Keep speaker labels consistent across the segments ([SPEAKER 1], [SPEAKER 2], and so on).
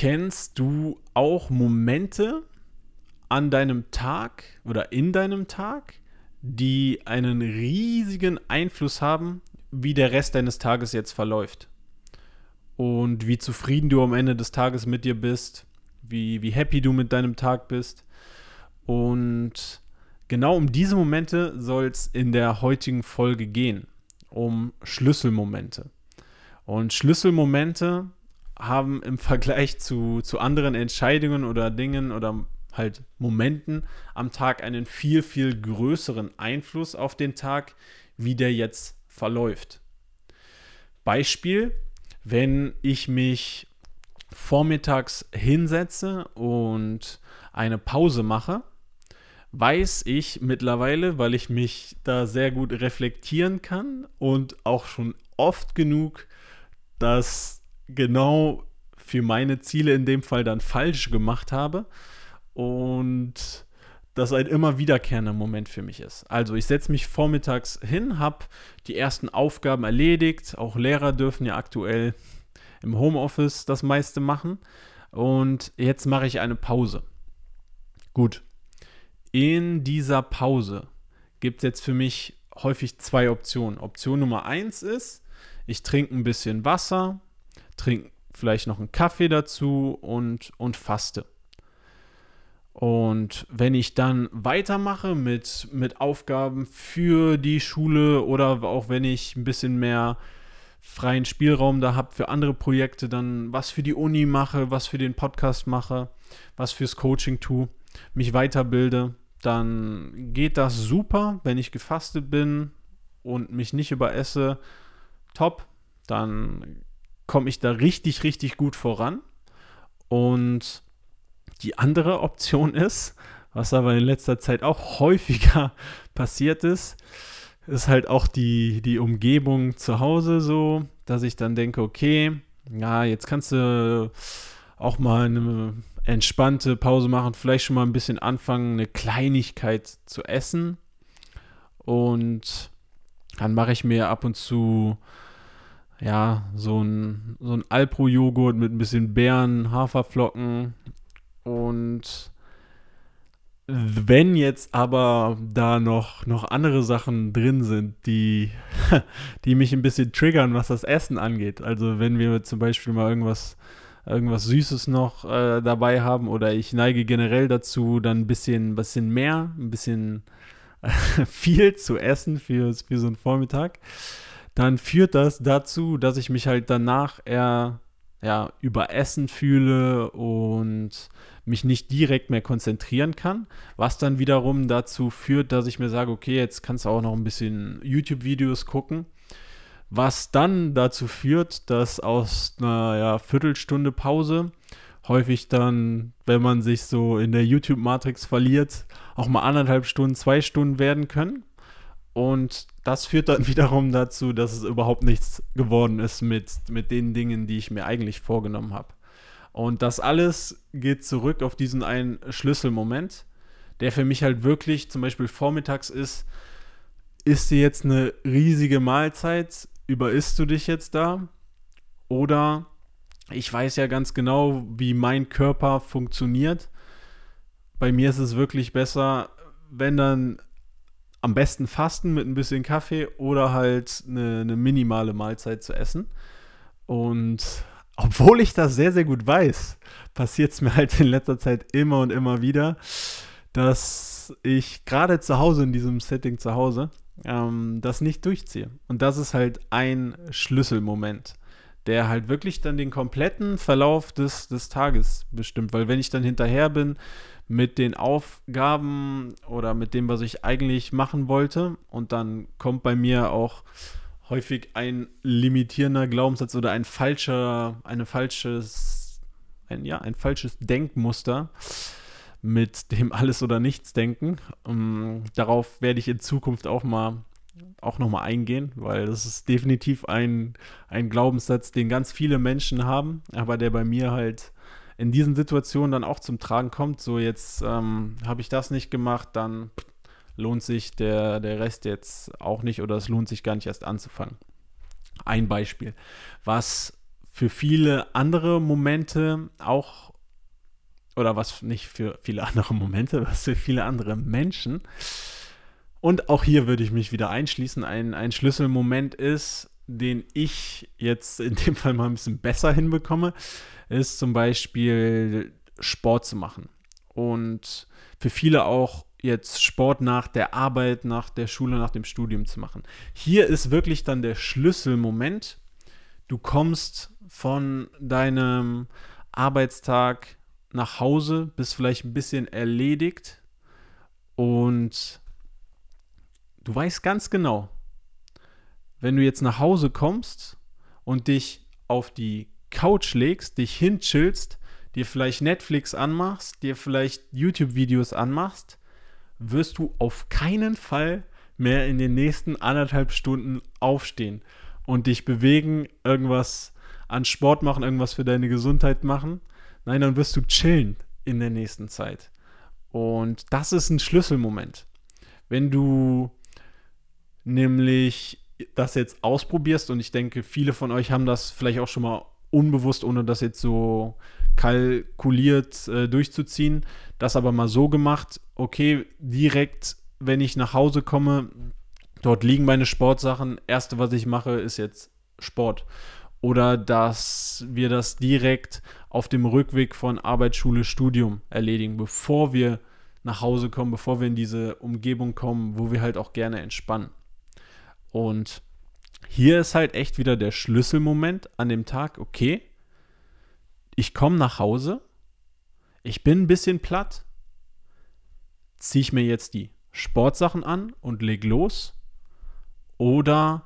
[SPEAKER 1] Kennst du auch Momente an deinem Tag oder in deinem Tag, die einen riesigen Einfluss haben, wie der Rest deines Tages jetzt verläuft? Und wie zufrieden du am Ende des Tages mit dir bist, wie, wie happy du mit deinem Tag bist. Und genau um diese Momente soll es in der heutigen Folge gehen, um Schlüsselmomente. Und Schlüsselmomente haben im Vergleich zu, zu anderen Entscheidungen oder Dingen oder halt Momenten am Tag einen viel, viel größeren Einfluss auf den Tag, wie der jetzt verläuft. Beispiel, wenn ich mich vormittags hinsetze und eine Pause mache, weiß ich mittlerweile, weil ich mich da sehr gut reflektieren kann und auch schon oft genug dass genau für meine Ziele in dem Fall dann falsch gemacht habe und das ein immer wiederkehrender Moment für mich ist. Also ich setze mich vormittags hin, habe die ersten Aufgaben erledigt. Auch Lehrer dürfen ja aktuell im Homeoffice das meiste machen. Und jetzt mache ich eine Pause. Gut. In dieser Pause gibt es jetzt für mich häufig zwei Optionen. Option Nummer eins ist, ich trinke ein bisschen Wasser, trinke vielleicht noch einen Kaffee dazu und, und faste. Und wenn ich dann weitermache mit, mit Aufgaben für die Schule oder auch wenn ich ein bisschen mehr freien Spielraum da habe für andere Projekte, dann was für die Uni mache, was für den Podcast mache, was fürs Coaching tue, mich weiterbilde, dann geht das super, wenn ich gefastet bin und mich nicht überesse. Top, dann komme ich da richtig, richtig gut voran. Und die andere Option ist, was aber in letzter Zeit auch häufiger passiert ist, ist halt auch die, die Umgebung zu Hause so, dass ich dann denke, okay, ja, jetzt kannst du auch mal eine entspannte Pause machen, vielleicht schon mal ein bisschen anfangen, eine Kleinigkeit zu essen. Und dann mache ich mir ab und zu ja, so ein, so ein Alpro-Joghurt mit ein bisschen Beeren, Haferflocken und wenn jetzt aber da noch, noch andere Sachen drin sind, die, die mich ein bisschen triggern, was das Essen angeht. Also wenn wir zum Beispiel mal irgendwas, irgendwas Süßes noch äh, dabei haben oder ich neige generell dazu, dann ein bisschen, bisschen mehr, ein bisschen viel zu essen für, für so einen Vormittag dann führt das dazu, dass ich mich halt danach eher ja, überessen fühle und mich nicht direkt mehr konzentrieren kann, was dann wiederum dazu führt, dass ich mir sage, okay, jetzt kannst du auch noch ein bisschen YouTube-Videos gucken, was dann dazu führt, dass aus einer ja, Viertelstunde Pause häufig dann, wenn man sich so in der YouTube-Matrix verliert, auch mal anderthalb Stunden, zwei Stunden werden können. Und das führt dann wiederum dazu, dass es überhaupt nichts geworden ist mit, mit den Dingen, die ich mir eigentlich vorgenommen habe. Und das alles geht zurück auf diesen einen Schlüsselmoment, der für mich halt wirklich zum Beispiel vormittags ist, ist dir jetzt eine riesige Mahlzeit, überisst du dich jetzt da? Oder ich weiß ja ganz genau, wie mein Körper funktioniert. Bei mir ist es wirklich besser, wenn dann am besten fasten mit ein bisschen Kaffee oder halt eine, eine minimale Mahlzeit zu essen. Und obwohl ich das sehr, sehr gut weiß, passiert es mir halt in letzter Zeit immer und immer wieder, dass ich gerade zu Hause, in diesem Setting zu Hause, ähm, das nicht durchziehe. Und das ist halt ein Schlüsselmoment, der halt wirklich dann den kompletten Verlauf des, des Tages bestimmt. Weil wenn ich dann hinterher bin mit den Aufgaben oder mit dem, was ich eigentlich machen wollte. Und dann kommt bei mir auch häufig ein limitierender Glaubenssatz oder ein falscher, eine falsches, ein, ja, ein falsches Denkmuster mit dem Alles- oder Nichts-Denken. Um, ähm, darauf werde ich in Zukunft auch mal auch nochmal eingehen, weil das ist definitiv ein, ein Glaubenssatz, den ganz viele Menschen haben, aber der bei mir halt in diesen Situationen dann auch zum Tragen kommt, so jetzt ähm, habe ich das nicht gemacht, dann lohnt sich der, der Rest jetzt auch nicht oder es lohnt sich gar nicht erst anzufangen. Ein Beispiel. Was für viele andere Momente auch, oder was nicht für viele andere Momente, was für viele andere Menschen. Und auch hier würde ich mich wieder einschließen. Ein, ein Schlüsselmoment ist, den ich jetzt in dem Fall mal ein bisschen besser hinbekomme, ist zum Beispiel Sport zu machen. Und für viele auch jetzt Sport nach der Arbeit, nach der Schule, nach dem Studium zu machen. Hier ist wirklich dann der Schlüsselmoment. Du kommst von deinem Arbeitstag nach Hause, bist vielleicht ein bisschen erledigt und du weißt ganz genau, wenn du jetzt nach Hause kommst und dich auf die Couch legst, dich hinchillst, dir vielleicht Netflix anmachst, dir vielleicht YouTube-Videos anmachst, wirst du auf keinen Fall mehr in den nächsten anderthalb Stunden aufstehen und dich bewegen, irgendwas an Sport machen, irgendwas für deine Gesundheit machen. Nein, dann wirst du chillen in der nächsten Zeit. Und das ist ein Schlüsselmoment. Wenn du nämlich das jetzt ausprobierst, und ich denke, viele von euch haben das vielleicht auch schon mal unbewusst, ohne das jetzt so kalkuliert äh, durchzuziehen, das aber mal so gemacht, okay, direkt, wenn ich nach Hause komme, dort liegen meine Sportsachen, erste, was ich mache, ist jetzt Sport. Oder dass wir das direkt auf dem Rückweg von Arbeitsschule, Studium erledigen, bevor wir nach Hause kommen, bevor wir in diese Umgebung kommen, wo wir halt auch gerne entspannen. Und hier ist halt echt wieder der Schlüsselmoment an dem Tag, okay, ich komme nach Hause, ich bin ein bisschen platt, ziehe ich mir jetzt die Sportsachen an und leg los oder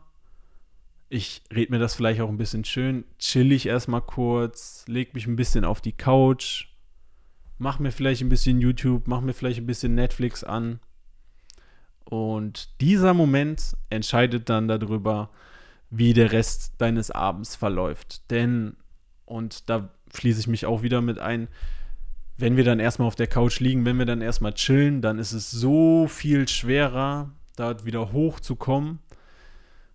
[SPEAKER 1] ich rede mir das vielleicht auch ein bisschen schön, chill ich erstmal kurz, leg mich ein bisschen auf die Couch, mach mir vielleicht ein bisschen YouTube, mach mir vielleicht ein bisschen Netflix an. Und dieser Moment entscheidet dann darüber, wie der Rest deines Abends verläuft. Denn, und da schließe ich mich auch wieder mit ein, wenn wir dann erstmal auf der Couch liegen, wenn wir dann erstmal chillen, dann ist es so viel schwerer, da wieder hochzukommen,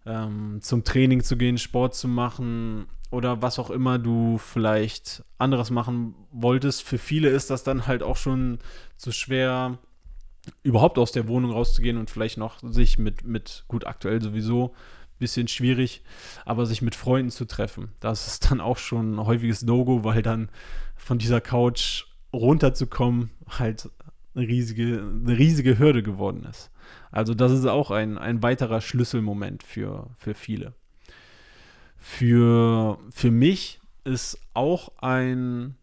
[SPEAKER 1] ähm, zum Training zu gehen, Sport zu machen oder was auch immer du vielleicht anderes machen wolltest. Für viele ist das dann halt auch schon zu schwer, überhaupt aus der Wohnung rauszugehen und vielleicht noch sich mit, mit gut aktuell sowieso bisschen schwierig, aber sich mit Freunden zu treffen, das ist dann auch schon ein häufiges No-Go, weil dann von dieser Couch runterzukommen halt eine riesige, eine riesige Hürde geworden ist. Also das ist auch ein, ein weiterer Schlüsselmoment für, für viele. Für, für mich ist auch ein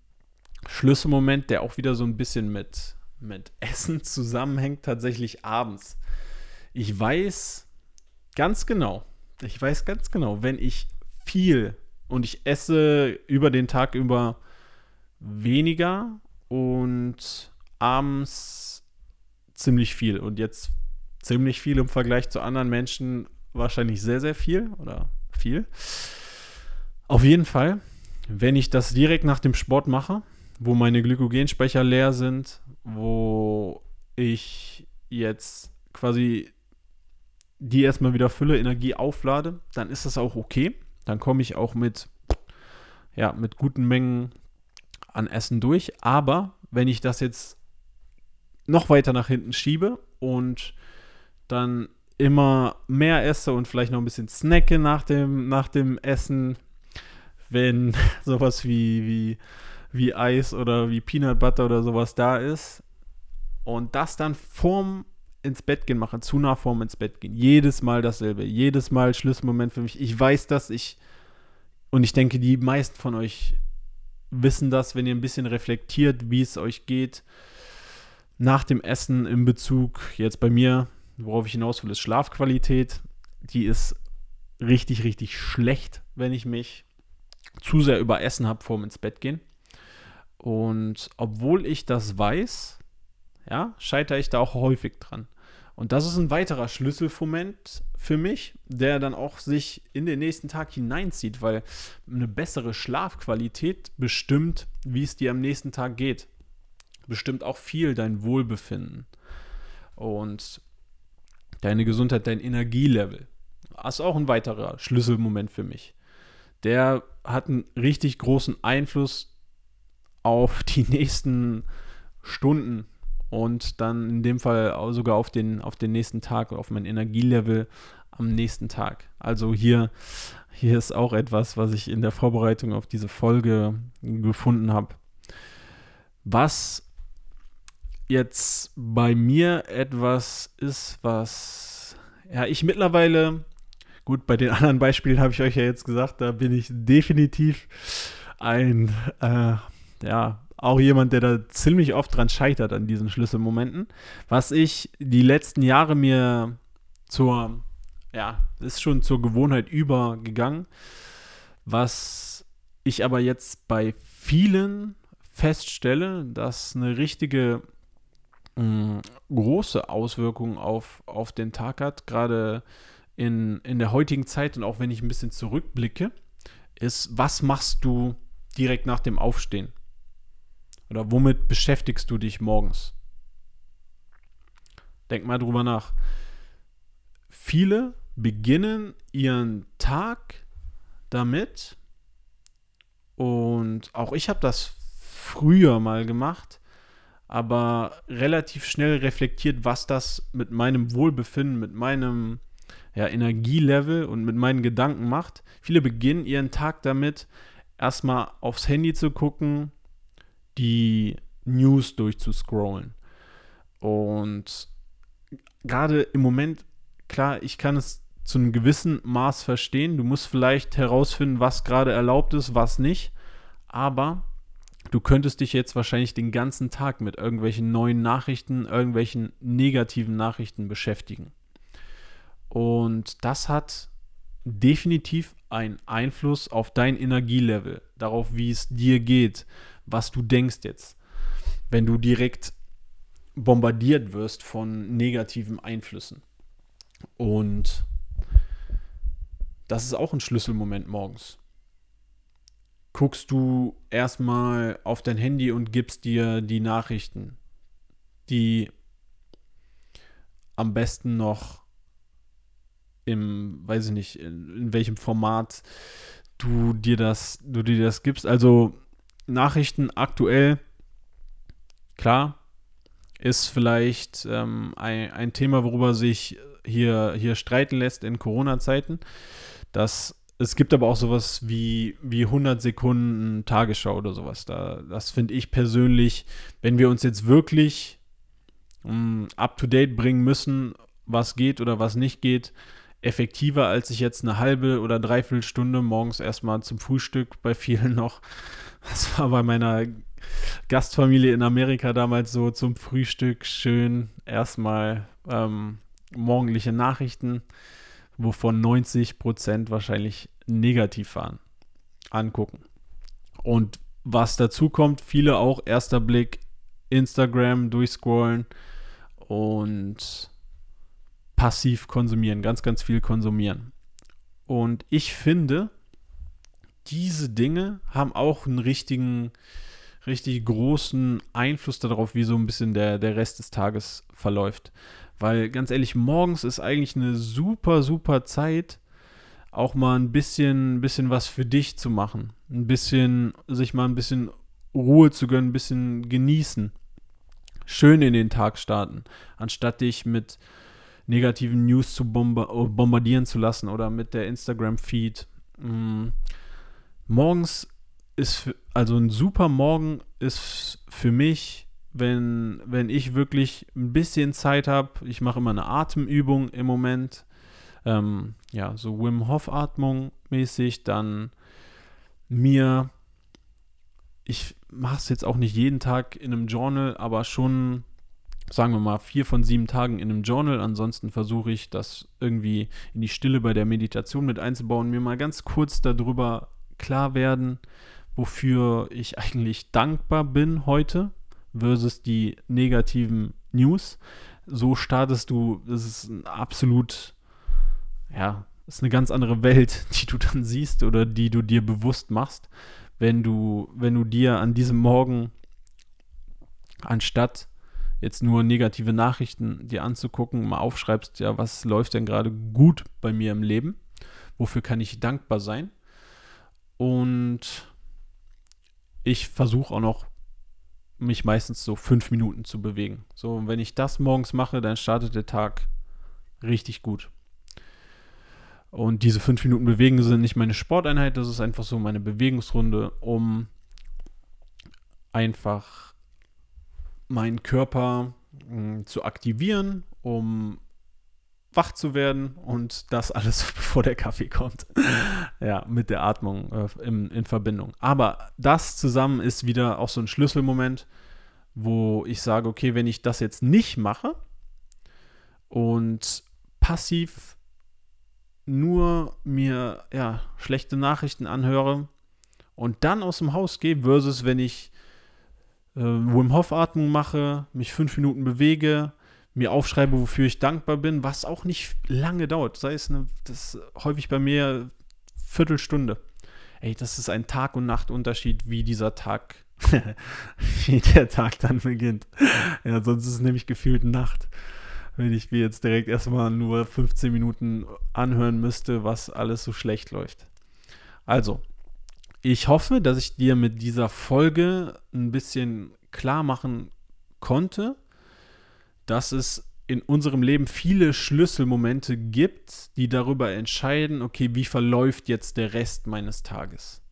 [SPEAKER 1] Schlüsselmoment, der auch wieder so ein bisschen mit, mit Essen zusammenhängt, tatsächlich abends. Ich weiß ganz genau, ich weiß ganz genau, wenn ich viel und ich esse über den Tag über weniger und abends ziemlich viel. Und jetzt ziemlich viel im Vergleich zu anderen Menschen wahrscheinlich sehr, sehr viel oder viel. Auf jeden Fall, wenn ich das direkt nach dem Sport mache, wo meine Glykogenspeicher leer sind, wo ich jetzt quasi die erstmal wieder fülle, Energie auflade, dann ist das auch okay. Dann komme ich auch mit, ja, mit guten Mengen an Essen durch. Aber wenn ich das jetzt noch weiter nach hinten schiebe und dann immer mehr esse und vielleicht noch ein bisschen snacke nach dem, nach dem Essen, wenn sowas wie, wie, wie Eis oder wie Peanut Butter oder sowas da ist und das dann vorm ins Bett gehen mache, zu nah vorm ins Bett gehen. Jedes Mal dasselbe, jedes Mal Schlüsselmoment für mich. Ich weiß das, ich und ich denke, die meisten von euch wissen das, wenn ihr ein bisschen reflektiert, wie es euch geht nach dem Essen in Bezug jetzt bei mir, worauf ich hinaus will, ist Schlafqualität. Die ist richtig, richtig schlecht, wenn ich mich zu sehr über Essen habe vorm ins Bett gehen. Und obwohl ich das weiß, ja, scheitere ich da auch häufig dran. Und das ist ein weiterer Schlüsselmoment für mich, der dann auch sich in den nächsten Tag hineinzieht, weil eine bessere Schlafqualität bestimmt, wie es dir am nächsten Tag geht. Bestimmt auch viel dein Wohlbefinden und deine Gesundheit, dein Energielevel. Das ist auch ein weiterer Schlüsselmoment für mich. Der hat einen richtig großen Einfluss auf die nächsten Stunden und dann in dem Fall sogar auf den, auf den nächsten Tag, auf mein Energielevel am nächsten Tag. Also hier, hier ist auch etwas, was ich in der Vorbereitung auf diese Folge gefunden habe. Was jetzt bei mir etwas ist, was ja ich mittlerweile, gut, bei den anderen Beispielen habe ich euch ja jetzt gesagt, da bin ich definitiv ein, äh, ja, auch jemand, der da ziemlich oft dran scheitert an diesen Schlüsselmomenten. Was ich die letzten Jahre mir zur, ja, ist schon zur Gewohnheit übergegangen, was ich aber jetzt bei vielen feststelle, dass eine richtige mh, große Auswirkung auf, auf den Tag hat, gerade in, in der heutigen Zeit und auch wenn ich ein bisschen zurückblicke, ist, was machst du direkt nach dem Aufstehen? Oder womit beschäftigst du dich morgens? Denk mal drüber nach. Viele beginnen ihren Tag damit, und auch ich habe das früher mal gemacht, aber relativ schnell reflektiert, was das mit meinem Wohlbefinden, mit meinem ja, Energielevel und mit meinen Gedanken macht. Viele beginnen ihren Tag damit, erstmal aufs Handy zu gucken, die News durchzuscrollen. Und gerade im Moment, klar, ich kann es zu einem gewissen Maß verstehen. Du musst vielleicht herausfinden, was gerade erlaubt ist, was nicht. Aber du könntest dich jetzt wahrscheinlich den ganzen Tag mit irgendwelchen neuen Nachrichten, irgendwelchen negativen Nachrichten beschäftigen. Und das hat definitiv einen Einfluss auf dein Energielevel, darauf, wie es dir geht, was du denkst jetzt. Wenn du direkt bombardiert wirst von negativen Einflüssen. Und das ist auch ein Schlüsselmoment morgens guckst du erstmal auf dein Handy und gibst dir die Nachrichten, die am besten noch im, weiß ich nicht, in, in, welchem Format du dir das, du dir das gibst. Also Nachrichten aktuell, klar, ist vielleicht ähm, ein, ein Thema, worüber sich hier, hier streiten lässt in Corona-Zeiten. Das es gibt aber auch sowas wie, wie 100 Sekunden Tagesschau oder sowas. Da, das finde ich persönlich, wenn wir uns jetzt wirklich um, mm, up-to-date bringen müssen, was geht oder was nicht geht, effektiver, als ich jetzt eine halbe oder dreiviertel Stunde morgens erstmal zum Frühstück bei vielen noch. Das war bei meiner Gastfamilie in Amerika damals so zum Frühstück schön erstmal ähm, morgendliche Nachrichten wovon 90 Prozent wahrscheinlich negativ waren, angucken. Und was dazu kommt, viele auch erster Blick Instagram durchscrollen und passiv konsumieren, ganz, ganz viel konsumieren. Und ich finde, diese Dinge haben auch einen richtigen, richtig großen Einfluss darauf, wie so ein bisschen der, der Rest des Tages verläuft. Weil ganz ehrlich, morgens ist eigentlich eine super, super Zeit, auch mal ein bisschen, bisschen was für dich zu machen. Ein bisschen, sich mal ein bisschen Ruhe zu gönnen, ein bisschen genießen. Schön in den Tag starten, anstatt dich mit negativen News zu bombardieren zu lassen oder mit der Instagram-Feed. Mm. Morgens ist, also ein super Morgen ist für mich wenn, wenn ich wirklich ein bisschen Zeit habe, ich mache immer eine Atemübung im Moment, ähm, ja, so Wim Hof Atmung mäßig, dann mir, ich mache es jetzt auch nicht jeden Tag in einem Journal, aber schon, sagen wir mal, vier von sieben Tagen in einem Journal. Ansonsten versuche ich das irgendwie in die Stille bei der Meditation mit einzubauen, mir mal ganz kurz darüber klar werden, wofür ich eigentlich dankbar bin heute versus die negativen News. So startest du, das ist ein absolut, ja, ist eine ganz andere Welt, die du dann siehst oder die du dir bewusst machst, wenn du, wenn du dir an diesem Morgen anstatt jetzt nur negative Nachrichten dir anzugucken, mal aufschreibst, ja, was läuft denn gerade gut bei mir im Leben? Wofür kann ich dankbar sein? Und ich versuche auch noch, mich meistens so fünf Minuten zu bewegen. So, und wenn ich das morgens mache, dann startet der Tag richtig gut. Und diese fünf Minuten Bewegen sind nicht meine Sporteinheit, das ist einfach so meine Bewegungsrunde, um einfach meinen Körper mh, hm, zu aktivieren, um wach zu werden und das alles bevor der Kaffee kommt. ja, mit der Atmung äh, in, in Verbindung. Aber das zusammen ist wieder auch so ein Schlüsselmoment, wo ich sage, okay, wenn ich das jetzt nicht mache und passiv nur mir ja, schlechte Nachrichten anhöre und dann aus dem Haus gehe, versus wenn ich äh, Wim Hof Atmung mache, mich fünf Minuten bewege, mir aufschreibe, wofür ich dankbar bin, was auch nicht lange dauert. Sei es eine, das häufig bei mir Viertelstunde. Ey, das ist ein Tag- und Nachtunterschied, wie dieser Tag, wie der Tag dann beginnt. Ja, sonst ist es nämlich gefühlt Nacht. Wenn ich mir jetzt direkt erstmal nur 15 Minuten anhören müsste, was alles so schlecht läuft. Also, ich hoffe, dass ich dir mit dieser Folge ein bisschen klar machen konnte, dass es in unserem Leben viele Schlüsselmomente gibt, die darüber entscheiden, okay, wie verläuft jetzt der Rest meines Tages.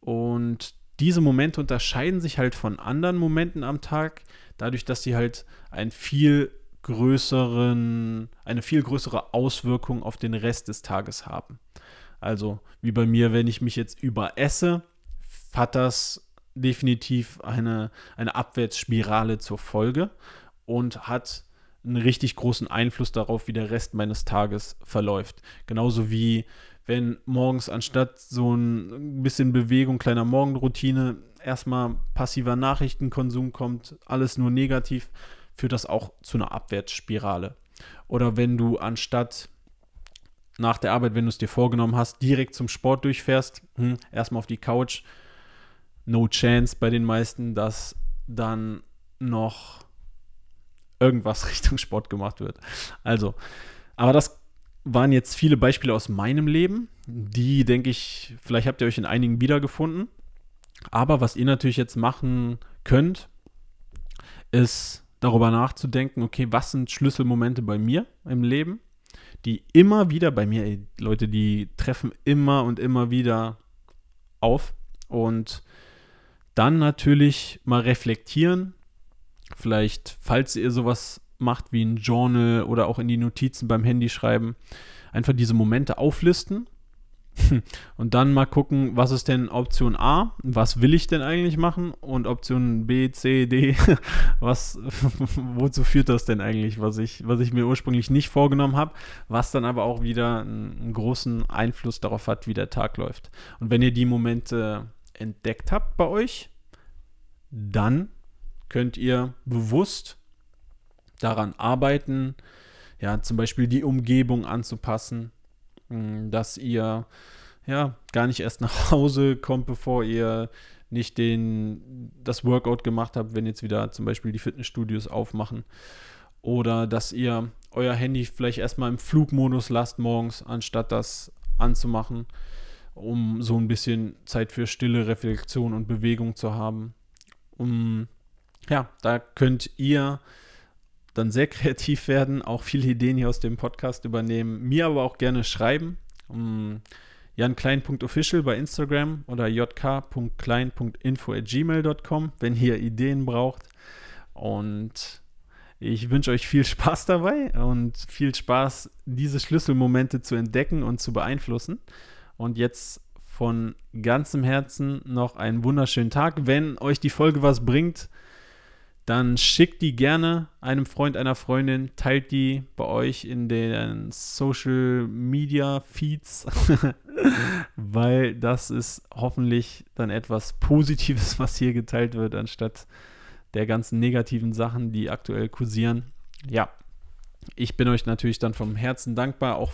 [SPEAKER 1] Und diese Momente unterscheiden sich halt von anderen Momenten am Tag, dadurch, dass sie halt einen viel größeren, eine viel größere Auswirkung auf den Rest des Tages haben. Also wie bei mir, wenn ich mich jetzt überesse, hat das definitiv eine, eine Abwärtsspirale zur Folge und hat einen richtig großen Einfluss darauf, wie der Rest meines Tages verläuft. Genauso wie wenn morgens anstatt so ein bisschen Bewegung, kleiner Morgenroutine, erstmal passiver Nachrichtenkonsum kommt, alles nur negativ, führt das auch zu einer Abwärtsspirale. Oder wenn du anstatt nach der Arbeit, wenn du es dir vorgenommen hast, direkt zum Sport durchfährst, hm, erstmal auf die Couch, no chance bei den meisten, dass dann noch irgendwas Richtung Sport gemacht wird. Also, aber das waren jetzt viele Beispiele aus meinem Leben, die, denke ich, vielleicht habt ihr euch in einigen wiedergefunden. Aber was ihr natürlich jetzt machen könnt, ist darüber nachzudenken, okay, was sind Schlüsselmomente bei mir im Leben, die immer wieder bei mir, ey, Leute, die treffen immer und immer wieder auf und dann natürlich mal reflektieren, Vielleicht, falls ihr sowas macht wie ein Journal oder auch in die Notizen beim Handy schreiben, einfach diese Momente auflisten und dann mal gucken, was ist denn Option A, was will ich denn eigentlich machen und Option B, C, D, was, wozu führt das denn eigentlich, was ich, was ich mir ursprünglich nicht vorgenommen habe, was dann aber auch wieder einen, großen Einfluss darauf hat, wie der Tag läuft. Und wenn ihr die Momente entdeckt habt bei euch, dann könnt ihr bewusst daran arbeiten, ja, zum Beispiel die Umgebung anzupassen, dass ihr ja gar nicht erst nach Hause kommt, bevor ihr nicht den, das Workout gemacht habt, wenn jetzt wieder zum Beispiel die Fitnessstudios aufmachen. Oder dass ihr euer Handy vielleicht erstmal im Flugmodus lasst morgens, anstatt das anzumachen, um so ein bisschen Zeit für stille Reflexion und Bewegung zu haben. Um ja, da könnt ihr dann sehr kreativ werden, auch viele Ideen hier aus dem Podcast übernehmen, mir aber auch gerne schreiben. Um, janklein.official bei Instagram oder jk.klein.info@gmail.com, wenn ihr Ideen braucht. Und ich wünsche euch viel Spaß dabei und viel Spaß, diese Schlüsselmomente zu entdecken und zu beeinflussen. Und jetzt von ganzem Herzen noch einen wunderschönen Tag. Wenn euch die Folge was bringt, dann schickt die gerne einem Freund, einer Freundin, teilt die bei euch in den Social Media Feeds, weil das ist hoffentlich dann etwas Positives, was hier geteilt wird, anstatt der ganzen negativen Sachen, die aktuell kursieren. Ja, ich bin euch natürlich dann vom Herzen dankbar, auch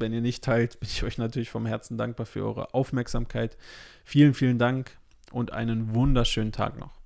[SPEAKER 1] wenn ihr nicht teilt, bin ich euch natürlich vom Herzen dankbar für eure Aufmerksamkeit. Vielen, vielen Dank und einen wunderschönen Tag noch.